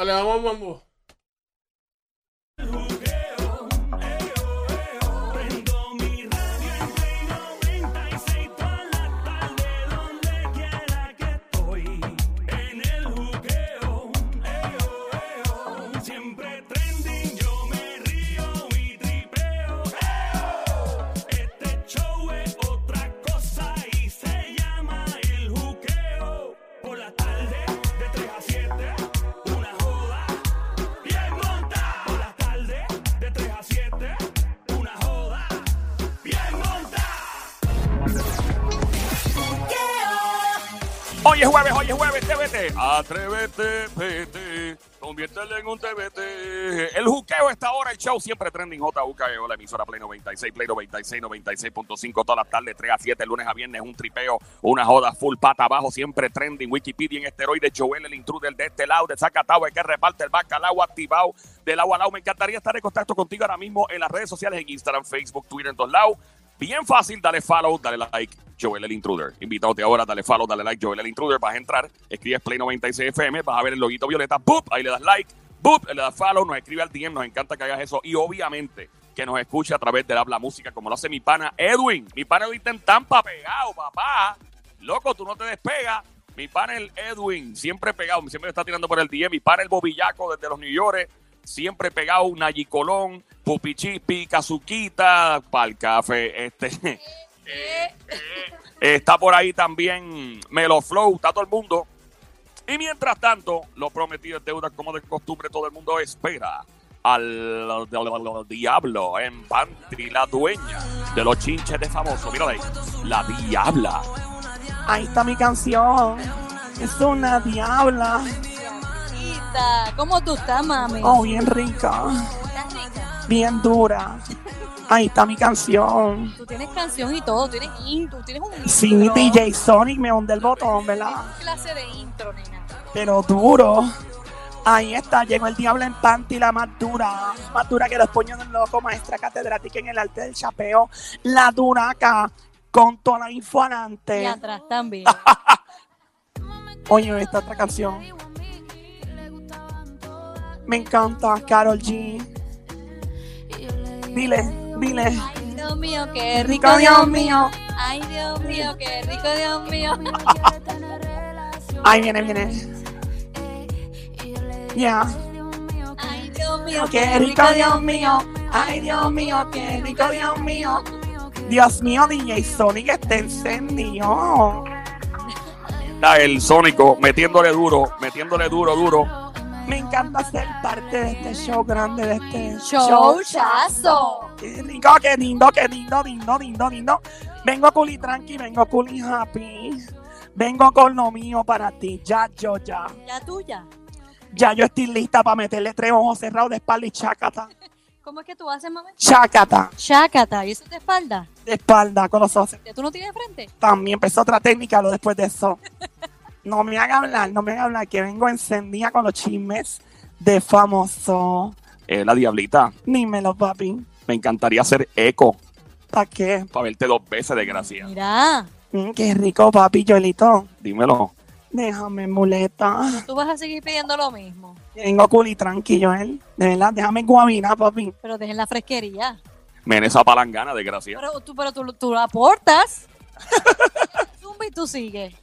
Dale, vamos, vamos. Hoy es jueves, hoy es jueves, TVT. Atrévete, vete. Conviértelo en un TVT. El juqueo está ahora, el show siempre trending. JUKEO, la emisora Play 96, Play 96, 96.5 todas las tardes, 3 a 7, lunes a viernes, un tripeo, una joda full pata abajo, siempre trending. Wikipedia en esteroides, Joel, el intruder de este lado, de Zacatau, el que reparte el bacalao activado del agua al lado. Me encantaría estar en contacto contigo ahora mismo en las redes sociales, en Instagram, Facebook, Twitter, en todos lados. Bien fácil, dale follow, dale like, Joel el Intruder. Invítate ahora, dale follow, dale like, Joel el Intruder. Vas a entrar, escribes Play 96 FM, vas a ver el loguito violeta, ¡boop! Ahí le das like, ¡boop! Le das follow, nos escribe al DM, nos encanta que hagas eso. Y obviamente que nos escuche a través de Habla Música, como lo hace mi pana Edwin. Mi pana Edwin está en Tampa pegado, papá. Loco, tú no te despegas. Mi pana el Edwin, siempre pegado, siempre está tirando por el DM. Mi pana el Bobillaco desde los New York, siempre pegado. Nayi Colón, Pupi Chipi, Kazuquita, para el café. Este. Eh, eh, está por ahí también Melo Flow, está todo el mundo. Y mientras tanto, lo prometido es deuda, como de costumbre, todo el mundo espera al, al- al diablo en Panty, la dueña de los chinches de famoso. Mira ahí, la diabla. Ahí está mi canción. Es una diabla. ¿Cómo tú estás, mami? Oh, bien rica. ¿Estás rica? Bien dura. Ahí está mi canción. Tú tienes canción y todo, tienes intro, tienes un Sí, intro. DJ Sonic me hunde el botón, ¿verdad? ¿Qué clase de intro, nena? Pero duro. Ahí está, llegó el diablo en panty, la más dura. Más dura que los puños del loco, maestra catedrática en el arte del chapeo. La duraca, con toda la info Y adelante. atrás también. Oye, esta otra canción. Me encanta, Carol G. Dile, dile. Ay, Dios mío, qué rico, Dios mío. Ay, Dios mío, qué rico, Dios mío. Ahí viene, viene. Ya. Ay, Dios mío, Qué rico, Dios mío. Ay, Dios mío, qué rico, Dios mío. Dios mío, DJ Sonic está encendido. Está el Sónico metiéndole duro, metiéndole duro, duro. Me encanta ser parte de este show grande, de este Showchazo. Qué rico, qué lindo, qué lindo, lindo, lindo, lindo. Vengo cool y tranqui, vengo cool y happy. Vengo con lo mío para ti. Ya, yo, ya. Ya tuya. Ya yo estoy lista para meterle tres ojos cerrados de espalda y chácata. ¿Cómo es que tú haces, mami? Chácata. Chácata, ¿y eso es de espalda? De espalda con los ojos. ¿Ya tú no tienes frente? También empezó otra técnica lo después de eso. No me haga hablar, no me haga hablar, que vengo encendida con los chismes de famoso. Eh, la diablita, Dímelo, papi. Me encantaría hacer eco ¿Para qué? para verte dos veces, desgracia. Mira, Mm, qué rico, papi, Joelito. Dímelo. Déjame, muleta. tú vas a seguir pidiendo lo mismo. Vengo cool y tranquilo, Joel. De verdad, déjame guabina, papi. Pero dejen la fresquería. Men, esa palangana, desgracia. Pero tú, pero tú, tú la aportas. Zumba y tú sigues.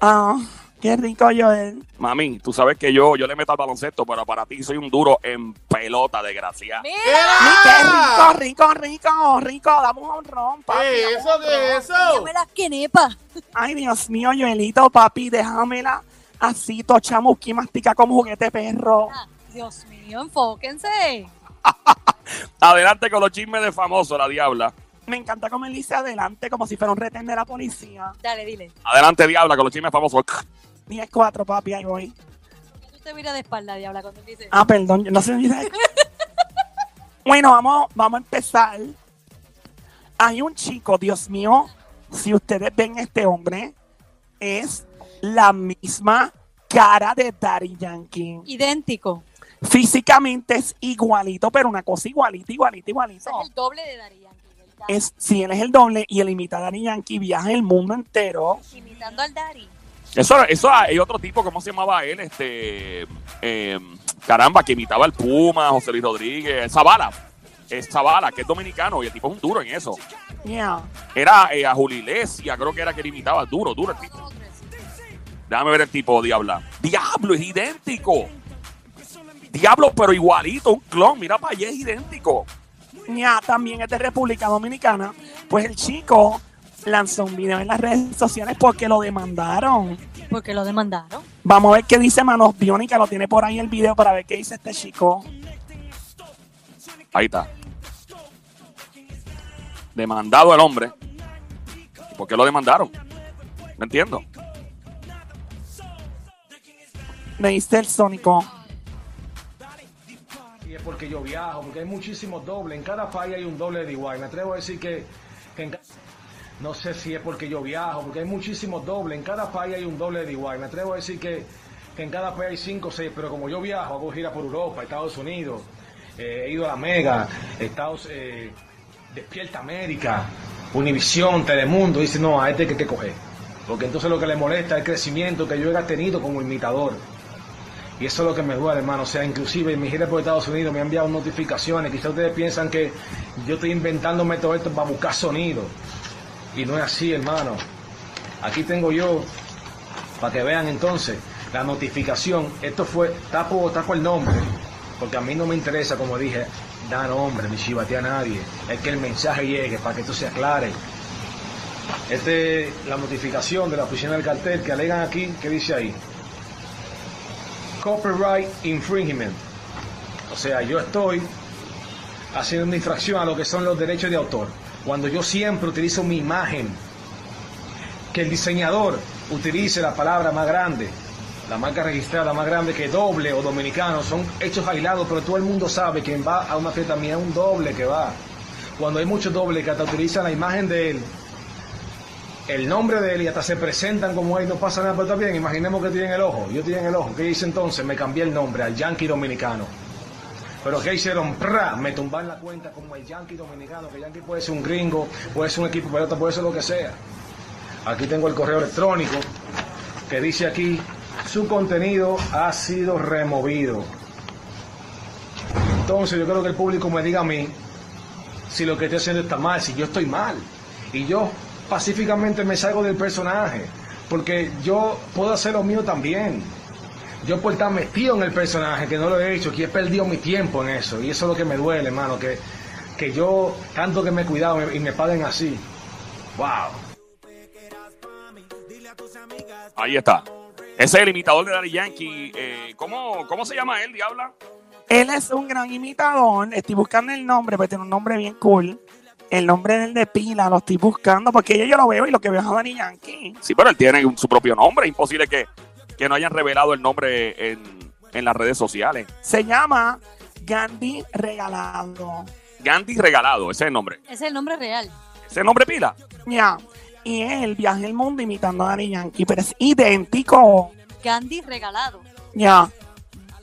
Ah, qué rico, Joel. Mami, tú sabes que yo, yo le meto al baloncesto, pero para ti soy un duro en pelota, desgracia. Mira, Mi, qué rico, rico, rico, rico. Dame un honrón, papi. ¿Qué es eso? ¿Qué honrón. es eso? dame las quenepas. Ay, Dios mío, Joelito, papi, déjamela así, tochamusqui, mastica como juguete perro. Ah, Dios mío, enfóquense. Adelante con los chismes de famoso, la diabla. Me encanta cómo él dice adelante, como si fuera un retén de la policía. Dale, dile. Adelante, diabla, con los chismes famosos. 10-4, papi, ahí voy. ¿Por qué tú te miras de espalda, diabla, cuando él dice? Ah, perdón, yo no sé dice. bueno, vamos, vamos a empezar. Hay un chico, Dios mío, si ustedes ven este hombre, es la misma cara de Daddy Yankee. Idéntico. Físicamente es igualito, pero una cosa igualita, igualita, igualito. Ese es el doble de Dari Yankee, ¿verdad? Es, si él es el doble y él imita a Daddy Yankee, viaja el mundo entero. Imitando al Dari. Eso, eso hay otro tipo, ¿cómo se llamaba él? Este. eh, caramba, que imitaba al Puma, José Luis Rodríguez, Zavala. Es Zavala, que es dominicano y el tipo es un duro en eso. Yeah. Era eh, a Juli Iglesias, creo que era que le imitaba duro, duro el tipo. Déjame ver el tipo, Diabla. Diablo, es idéntico. Diablo, pero igualito, un clon. Mira para allá, es idéntico. Ya, también es de República Dominicana. Pues el chico lanzó un video en las redes sociales porque lo demandaron. Porque lo demandaron. Vamos a ver qué dice Manos Biónica, lo tiene por ahí el video para ver qué dice este chico. Ahí está. Demandado el hombre. ¿Y por qué lo demandaron? No entiendo. Me dice el Sónico. Y es porque yo viajo, porque hay muchísimos dobles. En cada país hay un doble de igual. Me atrevo a decir que, que en ca- no sé si es porque yo viajo, porque hay muchísimos dobles. En cada país hay un doble de igual. Me atrevo a decir que, en cada país hay cinco o seis, pero como yo viajo, hago gira por Europa, Estados Unidos, eh, he ido a la Mega, Estados, eh, Despierta América, Univisión, Telemundo. Dice, no, a este hay que, que coger. Porque entonces lo que le molesta es el crecimiento que yo he tenido como imitador. Y eso es lo que me duele, hermano. O sea, inclusive en mi gira por Estados Unidos me han enviado notificaciones. Quizás ustedes piensan que yo estoy inventándome todo esto para buscar sonido. Y no es así, hermano. Aquí tengo yo, para que vean entonces, la notificación. Esto fue, tapo, tapo el nombre. Porque a mí no me interesa, como dije, dar nombre, ni chivatear a nadie. Es que el mensaje llegue para que esto se aclare. Esta es la notificación de la oficina del cartel que alegan aquí, que dice ahí copyright infringement. O sea, yo estoy haciendo una infracción a lo que son los derechos de autor. Cuando yo siempre utilizo mi imagen, que el diseñador utilice la palabra más grande, la marca registrada más grande que doble o dominicano, son hechos aislados, pero todo el mundo sabe que va a una fiesta mía es un doble que va. Cuando hay muchos dobles que hasta utilizan la imagen de él, el nombre de él y hasta se presentan como él, no pasa nada, pero está bien, imaginemos que tienen el ojo, yo tienen el ojo, ¿qué hice entonces? Me cambié el nombre al Yankee Dominicano. Pero ¿qué hicieron? ¡Pra! Me tumban la cuenta como el Yankee Dominicano, que Yankee puede ser un gringo, puede ser un equipo pelota, puede ser lo que sea. Aquí tengo el correo electrónico que dice aquí, su contenido ha sido removido. Entonces yo creo que el público me diga a mí si lo que estoy haciendo está mal, si yo estoy mal. Y yo pacíficamente me salgo del personaje, porque yo puedo hacer lo mío también. Yo por estar metido en el personaje, que no lo he hecho, que he perdido mi tiempo en eso, y eso es lo que me duele, hermano, que, que yo, tanto que me he cuidado y me paguen así. ¡Wow! Ahí está. Ese es el imitador de Daddy Yankee. Eh, ¿cómo, ¿Cómo se llama él, Diabla? Él es un gran imitador. Estoy buscando el nombre, porque tiene un nombre bien cool. El nombre del de pila lo estoy buscando, porque yo, yo lo veo y lo que veo es a Danny Yankee. Sí, pero él tiene su propio nombre. Es imposible que, que no hayan revelado el nombre en, en las redes sociales. Se llama Gandhi Regalado. Gandhi Regalado, ese es el nombre. Ese es el nombre real. ¿Ese es el nombre pila? Ya. Y él viaja el mundo imitando a Danny Yankee, pero es idéntico. Gandhi regalado. Ya.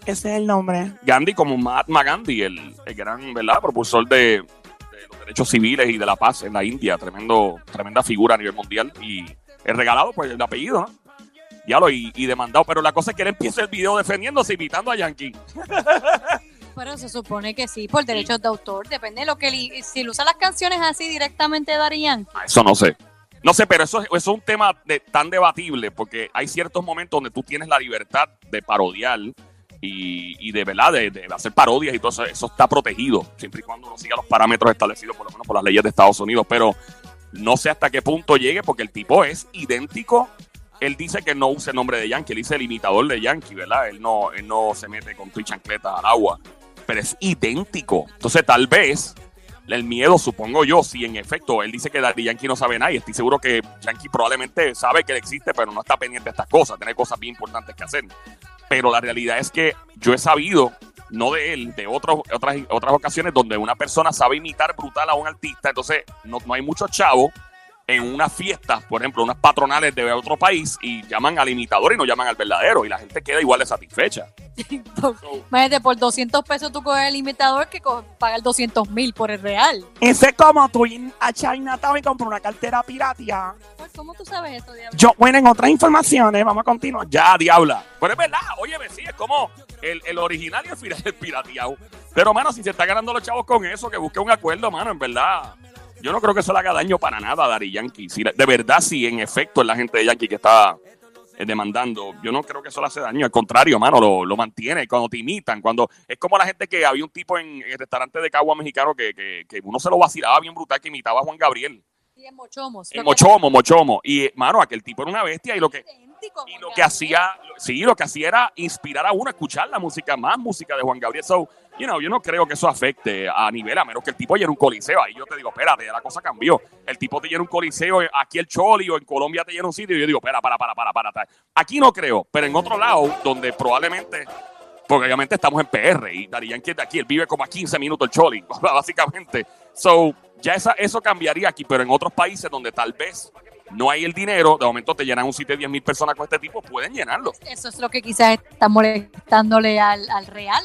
Ese es el nombre. Gandhi como Mahatma Gandhi, el, el gran ¿verdad? propulsor de, de los derechos civiles y de la paz en la India. Tremendo, tremenda figura a nivel mundial. Y el regalado, pues el apellido, ¿no? Ya lo y, y demandado. Pero la cosa es que él empieza el video defendiéndose, imitando a Yankee. Pero se supone que sí, por derechos de autor. Depende de lo que... li- Si él usa las canciones así directamente Yankee. Ah, Eso no sé. No sé, pero eso, es- eso es un tema de- tan debatible porque hay ciertos momentos donde tú tienes la libertad de parodiar y, y de verdad de, de hacer parodias y todo eso, eso está protegido, siempre y cuando uno siga los parámetros establecidos por lo menos por las leyes de Estados Unidos, pero no sé hasta qué punto llegue porque el tipo es idéntico. Él dice que no usa el nombre de Yankee, él dice el imitador de Yankee, ¿verdad? Él no, él no se mete con tu chancletas al agua, pero es idéntico. Entonces tal vez el miedo, supongo yo, si en efecto él dice que Daddy Yankee no sabe nada, y estoy seguro que Yankee probablemente sabe que él existe, pero no está pendiente de estas cosas, tiene cosas bien importantes que hacer. Pero la realidad es que yo he sabido, no de él, de otras, otras ocasiones donde una persona sabe imitar brutal a un artista, entonces no, no hay muchos chavos en unas fiestas, por ejemplo, unas patronales de otro país, y llaman al imitador y no llaman al verdadero, y la gente queda igual de satisfecha. Imagínate, por 200 pesos tú coges el imitador que pagar 200 mil por el real. Ese es como tú ir a Chinatown y comprar una cartera piratia. Pues, ¿Cómo tú sabes eso, Diablo? Yo, bueno, en otras informaciones, vamos a continuar. Ya, diabla. Pero es verdad, oye, sí, es como el, el original y el el pirateado. Pero, mano, si se está ganando los chavos con eso, que busque un acuerdo, mano, en verdad. Yo no creo que eso le haga daño para nada a Dari Yankee. Si, de verdad, si en efecto es la gente de Yankee que está eh, demandando, yo no creo que eso le hace daño. Al contrario, mano, lo, lo mantiene. Cuando te imitan, cuando es como la gente que había un tipo en el restaurante de Cagua mexicano que, que, que uno se lo vacilaba bien brutal, que imitaba a Juan Gabriel. Sí, en Mochomos. En Mochomo, Mochomo. Y, mano, aquel tipo era una bestia y lo que y lo que hacía, sí, lo que hacía era inspirar a uno a escuchar la música, más música de Juan Gabriel. So, you know, yo no creo que eso afecte a nivel, a menos que el tipo llene un coliseo. Ahí yo te digo, espérate, la cosa cambió. El tipo te llena un coliseo, eh, aquí el Choli o en Colombia te llena un sitio. Y yo digo, espera, para, para, para, para. Aquí no creo, pero en otro lado, donde probablemente, porque obviamente estamos en PR y Dari Yankee es de aquí, él vive como a 15 minutos el Choli, básicamente. So, ya esa, eso cambiaría aquí, pero en otros países donde tal vez no hay el dinero, de momento te llenan un sitio de 10 mil personas con este tipo, pueden llenarlo. Eso es lo que quizás está molestándole al real.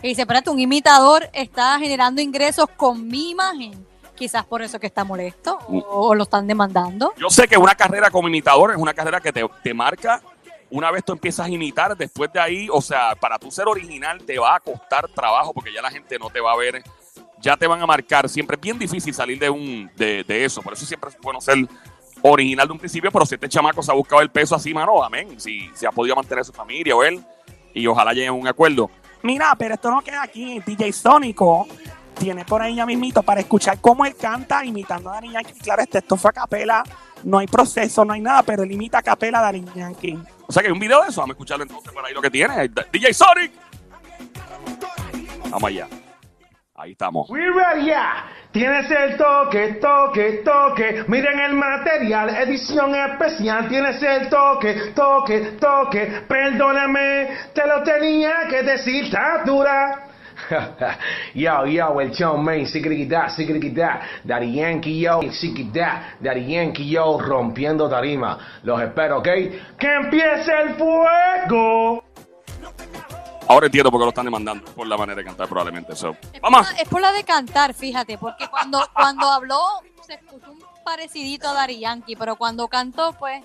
Que dice, espérate, un imitador está generando ingresos con mi imagen. Quizás por eso que está molesto o, lo están demandando. Yo sé que una carrera como imitador es una carrera que te, te marca. Una vez tú empiezas a imitar, después de ahí, o sea, para tú ser original te va a costar trabajo porque ya la gente no te va a ver, ya te van a marcar. Siempre es bien difícil salir de un de, de eso. Por eso siempre es bueno ser original de un principio, pero si este chamaco se ha buscado el peso así, mano, amén. Si, si ha podido mantener su familia o él, y ojalá lleguen a un acuerdo. Mira, pero esto no queda aquí. DJ Sónico tiene por ahí ya mismito para escuchar cómo él canta imitando a Daddy Yankee. Claro, este, esto fue a capela, no hay proceso, no hay nada, pero él imita a capela a Daddy Yankee. O sea que hay un video de eso, vamos a escucharlo entonces por ahí lo que tiene. DJ Sonic. Vamos allá. Ahí estamos. We ready, yeah. Tienes el toque, toque, toque. Miren el material, edición especial. Tienes el toque, toque, toque. Perdóname, te lo tenía que decir, dura. yo, yo, el show, man, siquiriquitá, siquiriquitá, Daddy Yankee, yo, siquitá, Daddy Yankee, yo, rompiendo tarima. Los espero, ¿ok? ¡Que empiece el fuego! Ahora entiendo por qué lo están demandando por la manera de cantar probablemente. So, Es por, vamos. la, es por la de cantar, fíjate, porque cuando, cuando habló se escuchó un parecidito a Dari Yankee, pero cuando cantó, pues,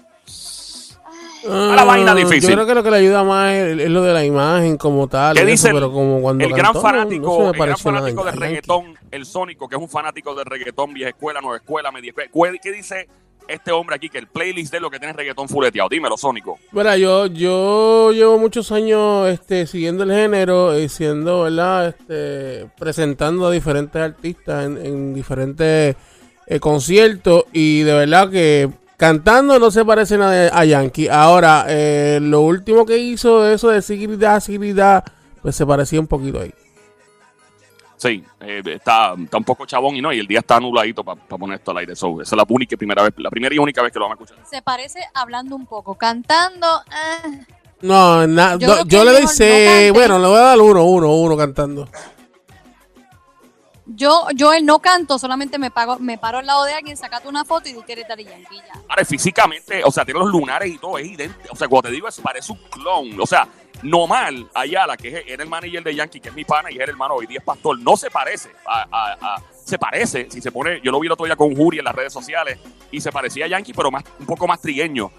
la vaina Ah, difícil. Yo creo que lo que le ayuda más es, es lo de la imagen como tal. ¿Qué dice eso, pero como cuando el gran cantó, fanático, no el gran fanático a de Yankee. reggaetón, el Sónico, que es un fanático de reggaetón, vieja escuela, nueva escuela, media escuela? ¿Cuál- ¿Qué dice este hombre aquí? Que el playlist de lo que tiene reggaetón fuleteado. Dímelo, Sónico. Mira, yo, yo llevo muchos años este, siguiendo el género y siendo, ¿verdad? Este, presentando a diferentes artistas en, en diferentes eh, conciertos y de verdad que cantando no se parece nada a Yankee. Ahora, eh, lo último que hizo, eso de seguridad, seguridad, pues se parecía un poquito ahí. Sí, eh, está, está un poco chabón y no, y el día está nubladito para poner esto al aire. So, esa es la única y primera vez, la primera y única vez que lo vamos a escuchar. se parece hablando un poco. Cantando, eh, No, na- Yo do- le doy no bueno, le voy a dar uno, uno, uno cantando. Yo, yo él no canto, solamente me, pago, me paro al lado de alguien, sacate una foto y di que eres Dari Yankee ya. Ahora, físicamente, o sea, tiene los lunares y todo, es idéntico. O sea, cuando te digo eso, parece un clon. O sea, normal, Ayala, que era el manager de Yankee, que es mi pana y es el hermano hoy día es pastor, no se parece se parece, si se pone, yo lo vi el otro día con Juri en las redes sociales y se parecía a Yankee, pero más, un poco más trigueño.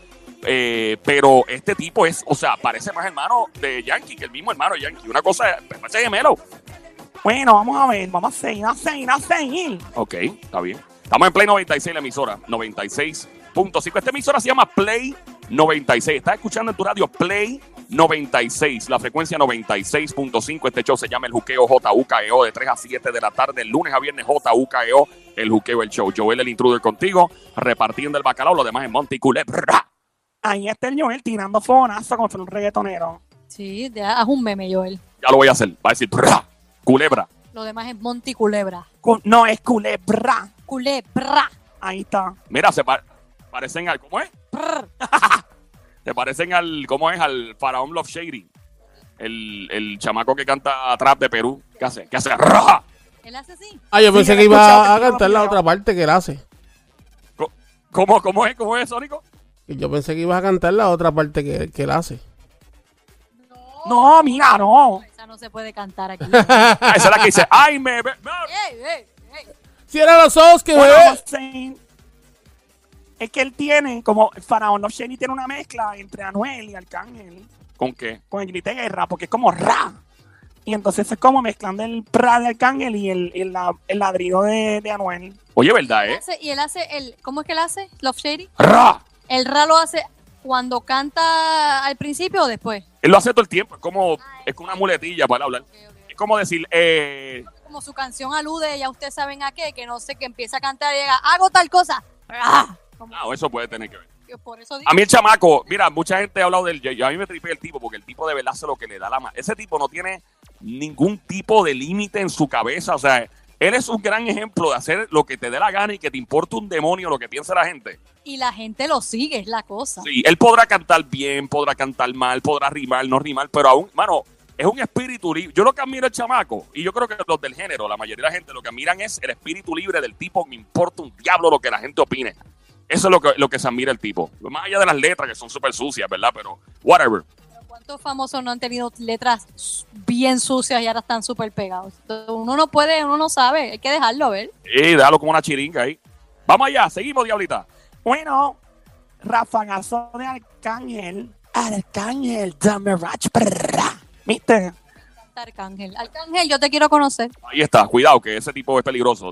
Eh, pero este tipo es, o sea, parece más hermano de Yankee que el mismo hermano de Yankee. Una cosa, parece gemelo. Bueno, vamos a ver, vamos a seguir, a seguir, a seguir. Ok, está bien. Estamos en Play 96, la emisora 96.5. Esta emisora se llama Play 96. Estás escuchando en tu radio Play 96, la frecuencia 96.5. Este show se llama El Juqueo JUKEO de 3 a 7 de la tarde, el lunes a viernes JUKEO, El Juqueo el show. Joel el intruder contigo, repartiendo el bacalao, lo demás en Monte Culebra. Ahí está el Joel tirando fonazo contra un reggaetonero. Sí, haz un meme, Joel. Ya lo voy a hacer. Va a decir "Brra, Culebra. Lo demás es Monty Culebra. Cu- No, es culebra. Culebra. Ahí está. Mira, se pa- parecen al. ¿Cómo es? Se parecen al, ¿cómo es? Al Faraón Love Shady. El, el chamaco que canta trap de Perú. ¿Qué hace? ¿Qué hace? ¡Raja! Él hace así. Ah, yo Sí, pensé yo que escuchado, iba a cantar la otra parte que él hace. ¿Cómo, cómo es? ¿Cómo es, Sónico? Y Yo pensé que ibas a cantar la otra parte que, que él hace. No, mira, no. Esa no se puede cantar aquí. Esa es la que dice, ay, me... ve- me- ey, ey, ey. Cierra los ojos que Bueno, es que él tiene, como el faraón Love Shady tiene una mezcla entre Anuel y Arcángel ¿Con qué? con el grito de guerra, porque es como ra. Y entonces es como mezclando el pra de Arcángel y el, el, el ladrido de, de Anuel. Oye, ¿verdad, Él eh? hace- y él hace el, ¿cómo es que él hace? Love Shady. ¡Ra! El ra lo hace cuando canta al principio o después. Él lo hace todo el tiempo. Es como, es como una muletilla para hablar. Es como decir, eh, Como su canción alude, ya ustedes saben a qué, que no sé, que empieza a cantar y llega, hago tal cosa. ¡Ah! Como no, eso puede tener que ver. que por eso digo, A mí el chamaco, mira, mucha gente ha hablado del, yo- yo- a mí me tripé el tipo porque el tipo de verdad hace lo que le da la mano. Ese tipo no tiene ningún tipo de límite en su cabeza, o sea, él es un gran ejemplo de hacer lo que te dé la gana y que te importa un demonio lo que piensa la gente. y la gente lo sigue, es la cosa. Sí, él podrá cantar bien, podrá cantar mal, podrá rimar, no rimar, pero aún, mano, es un espíritu libre. Yo lo que admiro el chamaco, y yo creo que los del género, la mayoría de la gente lo que admiran es el espíritu libre del tipo, me importa un diablo lo que la gente opine. Eso es lo que, lo que se admira el tipo. Más allá de las letras que son súper sucias, ¿verdad? Pero, whatever. ¿Cuántos famosos no han tenido letras bien sucias y ahora están súper pegados? Entonces, uno no puede, uno no sabe, hay que dejarlo ver. Y déjalo como una chiringa ahí. Vamos allá, seguimos, diablita. Bueno, rafagazo de Arcángel. Arcángel, dame rach. ¿Viste? Arcángel, Arcángel, yo te quiero conocer, Ahí está, cuidado, que ese tipo es peligroso.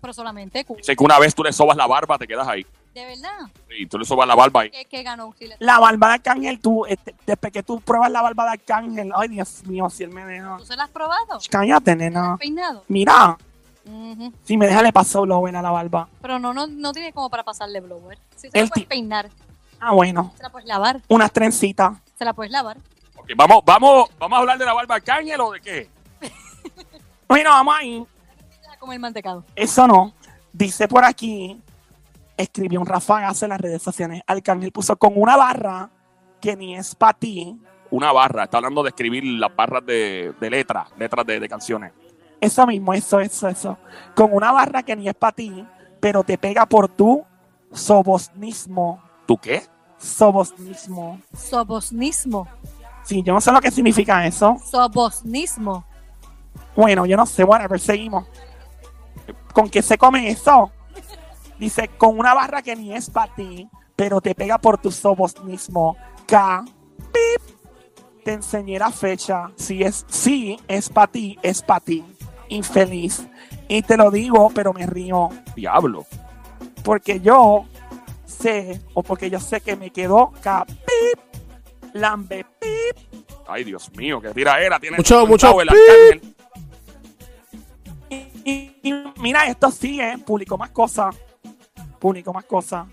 Pero solamente Dice que una vez tú le sobas la barba, te quedas ahí. De verdad. Y tú le sobas la barba ahí. ¿Qué, qué ganó? Si le- La barba de Arcángel, tú, este, después que tú pruebas la barba de Arcángel, ay Dios mío, si él me deja. ¿Tú se la has probado? Cállate, nena. ¿Peinado? Mira, si me deja le paso lo buena la barba. Pero no, no, no tiene como para pasarle blower. Si se la El puedes ti- peinar, Ah, bueno, se la puedes lavar, unas trencitas. se la puedes lavar. Ok, vamos, vamos, vamos a hablar de la barba Arcángel o de qué? Bueno, vamos ahí. Como el mantecado. Eso no. Dice por aquí, escribió un rafagazo en las redes sociales. Arcángel puso con una barra que ni es para ti. Una barra, está hablando de escribir las barras de, de letras, letras de, de canciones. Eso mismo, eso, eso, eso. Con una barra que ni es para ti, pero te pega por tu sobosnismo. ¿Tú qué? Sobosnismo. Sobosnismo. Sí, yo no sé lo que significa eso. Sobosnismo. Bueno, yo no sé, bueno, seguimos. ¿Con qué se come eso? Dice, con una barra que ni es para ti, pero te pega por tu sobosnismo. K, pip, te enseñé la fecha. Si es, sí, es para ti, es para ti. Infeliz. Y te lo digo, pero me río. Diablo. Porque yo sé, o porque yo sé que me quedó K, pip, lambe, pip. Ay, Dios mío, qué tira era. Tiene Mucho, mucho y- y mira, esto sigue, publicó más cosas. Publicó más cosas.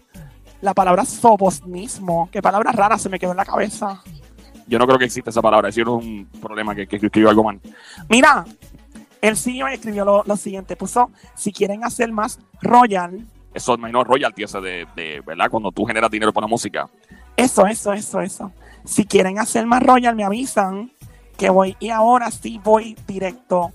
La palabra sobosnismo, qué palabra rara se me quedó en la cabeza. Yo no creo que exista esa palabra. Eso es un problema que, que escribió algo mal. Mira, el y escribió lo, lo siguiente: puso, si quieren hacer más royal, Eso no es royalty ese de, de, ¿verdad? Cuando tú generas dinero por la música. eso, eso, eso, eso. Si quieren hacer más royal, me avisan que voy. Y ahora sí voy directo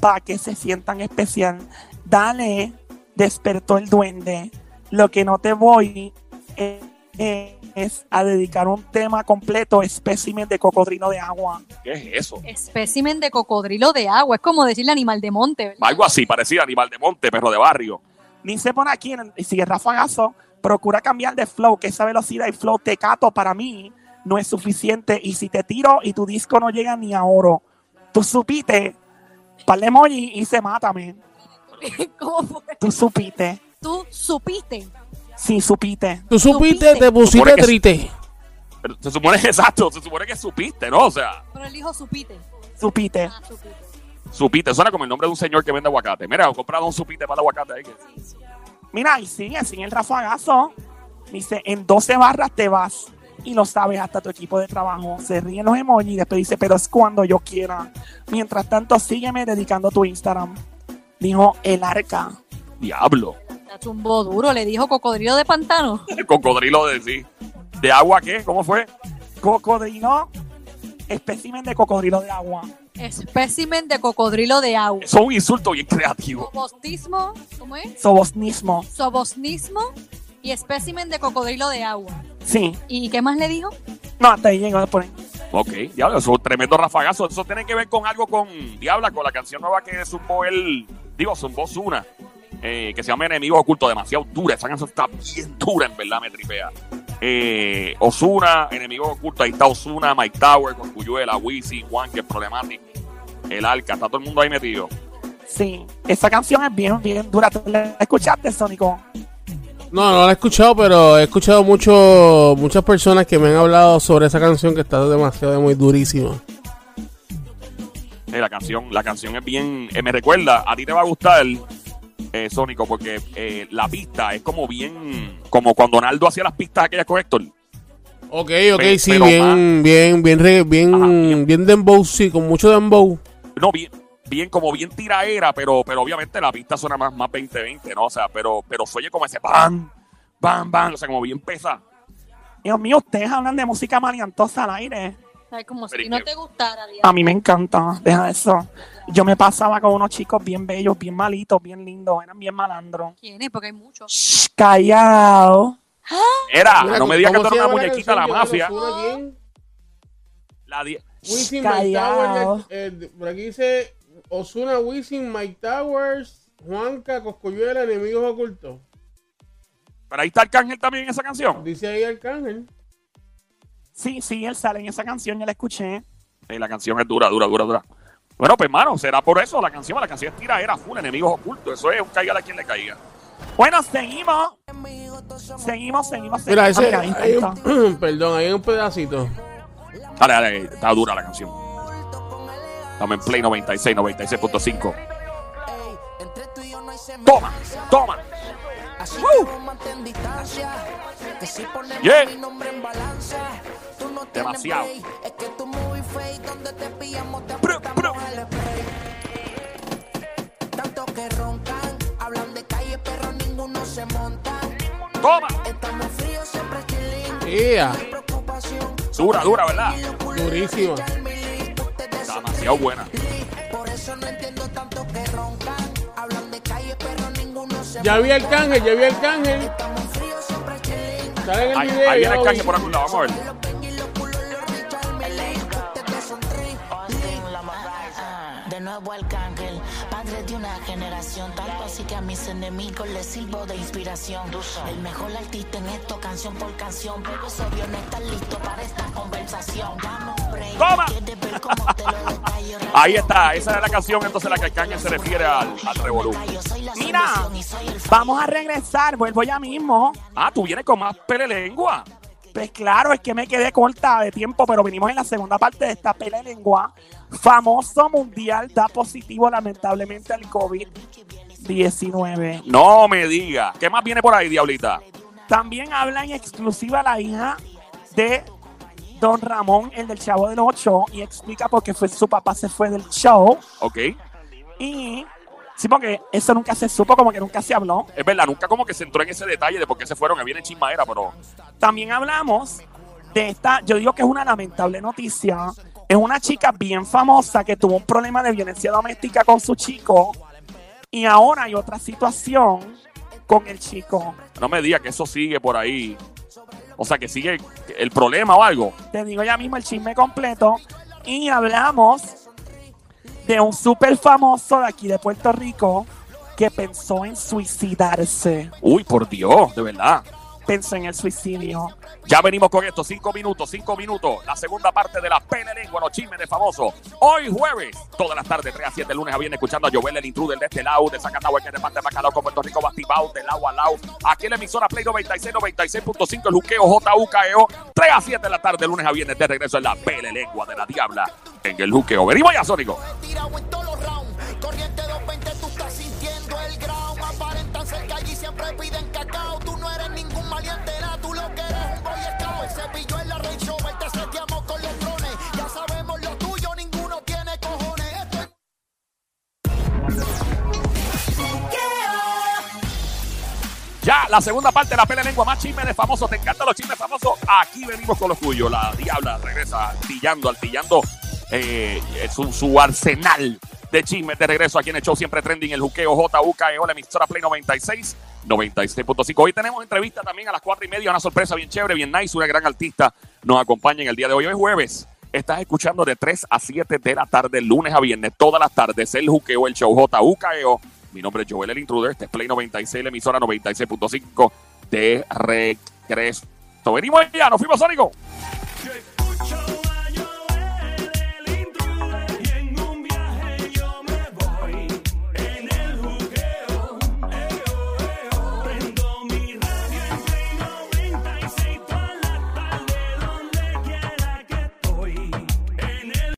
para que se sientan especial. Dale, despertó el duende. Lo que no te voy eh, eh, es a dedicar un tema completo, espécimen de cocodrilo de agua. ¿Qué es eso? Espécimen de cocodrilo de agua. Es como decirle animal de monte, ¿verdad? Algo así, parecido a animal de monte, perro de barrio. Dice por aquí, en el- y sigue rafagazo, procura cambiar de flow, que esa velocidad y flow tecato para mí no es suficiente. Y si te tiro y tu disco no llega ni a oro, tú supiste, par de emoji y se mátame. ¿Cómo fue? Tú supiste, Tú supiste. sí supiste. Tú supiste, Supiste. te pusiste que- triste. Pero se supone que exacto, se supone que supiste, ¿no? O sea, Pero él dijo supite. Supiste. Ah, supite. supiste. Suena como el nombre de un señor que vende aguacate. Mira, he comprado un supite para el aguacate ahí. que- Mira, y sigue, sigue el rafagazo. Dice, en 12 barras te vas. Y lo sabes hasta tu equipo de trabajo. Se ríen los emojis y después dice, pero es cuando yo quiera. Mientras tanto, sígueme dedicando tu Instagram. Dijo el arca. Diablo. La tumbó duro, le dijo cocodrilo de pantano. El cocodrilo de sí. ¿De agua qué? ¿Cómo fue? Cocodrilo, espécimen de cocodrilo de agua. Espécimen de cocodrilo de agua. Eso es un insulto bien creativo. Sobosnismo, ¿cómo es? Sobosnismo. Sobosnismo y espécimen de cocodrilo de agua. Sí. ¿Y qué más le dijo? No, hasta ahí llegó a poner. Ok, diablo, eso es un tremendo rafagazo. Eso tiene que ver con algo con Diabla, con la canción nueva que zumbó él, digo, zumbó Zuna, eh, que se llama Enemigos Ocultos, demasiado dura. Esa canción está bien dura, en verdad, me tripea. Eh, Osuna, Enemigos Ocultos, ahí está Osuna, Mike Tower, con Cuyuela, Wizzy, Juan, que es problemático, el Alca, está todo el mundo ahí metido. Sí, esa canción es bien, bien dura. ¿Tú la escuchaste, Sónico? No, no la he escuchado, pero he escuchado mucho, muchas personas que me han hablado sobre esa canción que está demasiado muy durísima. Eh, la canción, la canción es bien, eh, me recuerda, a ti te va a gustar, eh, Sónico, porque eh, la pista es como bien, como cuando Naldo hacía las pistas aquellas con Héctor. Ok, ok, Pe- sí, bien, más- bien, bien, re- bien, Ajá, bien. bien dembow, sí, con mucho dembow. No, bien, bien, como bien tiraera, pero, pero obviamente la pista suena más, más 2020, ¿no? O sea, pero, pero se oye como ese bam, bam, bam, o sea, como bien pesa. Dios mío, ustedes hablan de música maleantosa al aire. Ay, como si ¿y no te gustara, Diana. A mí me encanta, deja eso. Yo me pasaba con unos chicos bien bellos, bien malitos, bien lindos, eran bien malandros. ¿Quién es? Porque hay muchos. Shh, callado. Era, Mira, no me digas que ¿cómo tú eres una muñequita de la mafia. La di- Wisin, Mike. Towers, eh, por aquí dice Osuna, Wisin, Mike Towers, Juanca, Coscoyuela, Enemigos Ocultos. Pero ahí está Arcángel también en esa canción. Dice ahí Arcángel. Sí, sí, él sale en esa canción, ya la escuché. Eh, la canción es dura, dura, dura, dura. Bueno, pues hermano, será por eso la canción, la canción es tira, era full, enemigos ocultos. Eso es un caiga a quien le caiga. Bueno, seguimos. Seguimos, seguimos, seguimos. Mira, ese, Mira, ahí hay un, perdón, hay un pedacito. Dale, dale, está dura la canción. Estamos en Play 96, 96.5. Toma, toma. Así Woo. que no mantén distancia. Que si ponemos Yeah. mi nombre en balanza, Demasiado. break. Es que tú muy fake, donde te pillamos te Bru, apretamos bru. el spray. Tanto que roncan, hablan de calle, pero ninguno se monta. Toma. Estamos fríos, siempre chilling. Yeah, Preocupación. Dura, dura, ¿verdad? durísima. Demasiado buena. Por eso no entiendo tanto que roncan. Hablan de calle, pero ninguno se Ya vi Arcángel, ya vi en el Ahí, video. ahí viene el caño por algún lado, vamos a ver. Nuevo Arcángel, padre de una generación, tanto así que a mis enemigos les sirvo de inspiración. El mejor artista en esto, canción por canción, pero no estar listo para esta conversación. Toma. Ahí está, esa es la canción, entonces la que Arcángel se refiere al, al revolú. Soy Mira, soy vamos a regresar, vuelvo ya mismo. Ah, tú vienes con más pele lengua. Pues claro, es que me quedé corta de tiempo, pero venimos en la segunda parte de esta pelea de lengua. Famoso mundial da positivo lamentablemente al COVID-19. No me diga. ¿Qué más viene por ahí, diablita? También habla en exclusiva la hija de Don Ramón, el del Chavo del Ocho, y explica por qué fue, su papá se fue del show. Ok. Y sí, porque eso nunca se supo, como que nunca se habló. Es verdad, nunca como que se entró en ese detalle de por qué se fueron, que viene chismadera, pero También hablamos de esta, yo digo que es una lamentable noticia. Es una chica bien famosa que tuvo un problema de violencia doméstica con su chico. Y ahora hay otra situación con el chico. no me diga que eso sigue por ahí. O sea, que sigue el problema o algo. Te digo ya mismo el chisme completo. Y hablamos de un súper famoso de aquí de Puerto Rico que pensó en suicidarse. Uy, por Dios, de verdad. Pensó en el suicidio. Ya venimos con esto, cinco minutos, cinco minutos. La segunda parte de la pele lengua, los chismes de famoso. Hoy jueves, todas las tardes, 3 a 7, lunes a viernes, escuchando a Joel, el intruder de este lado, de Zacatau, el que reparte bacalao con Puerto Rico, Bastibao, de lado a lado. Aquí en la emisora Play 96, 96.5, el juqueo JUKEO. 3 a 7 de la tarde, lunes a viernes, de regreso en la pele lengua de la diabla. En el juqueo. Venimos ya, Sónico. tirado en todos los rounds. Corriente 220, tú estás sintiendo el ground. Aparentan ser calle y siempre piden cacao. Ya la segunda parte de la pele lengua, más chismes de famosos. Te encantan los chismes famosos. Aquí venimos con los tuyos. La diabla regresa artillando, artillando eh, su, su arsenal de chismes de regreso aquí en el show siempre trending, el juqueo JUKEO, la emisora Play 96, 96.5. Hoy tenemos entrevista también a las cuatro y media, una sorpresa bien chévere, bien nice, una gran artista nos acompaña en el día de hoy. Hoy es jueves Estás escuchando de 3 a 7 de la tarde, lunes a viernes, todas las tardes, el juqueo, el show JUKEO. Mi nombre es Joel el Intruder, este es Play 96, la emisora 96.5 de regreso. Venimos ya, nos fuimos, Sónico.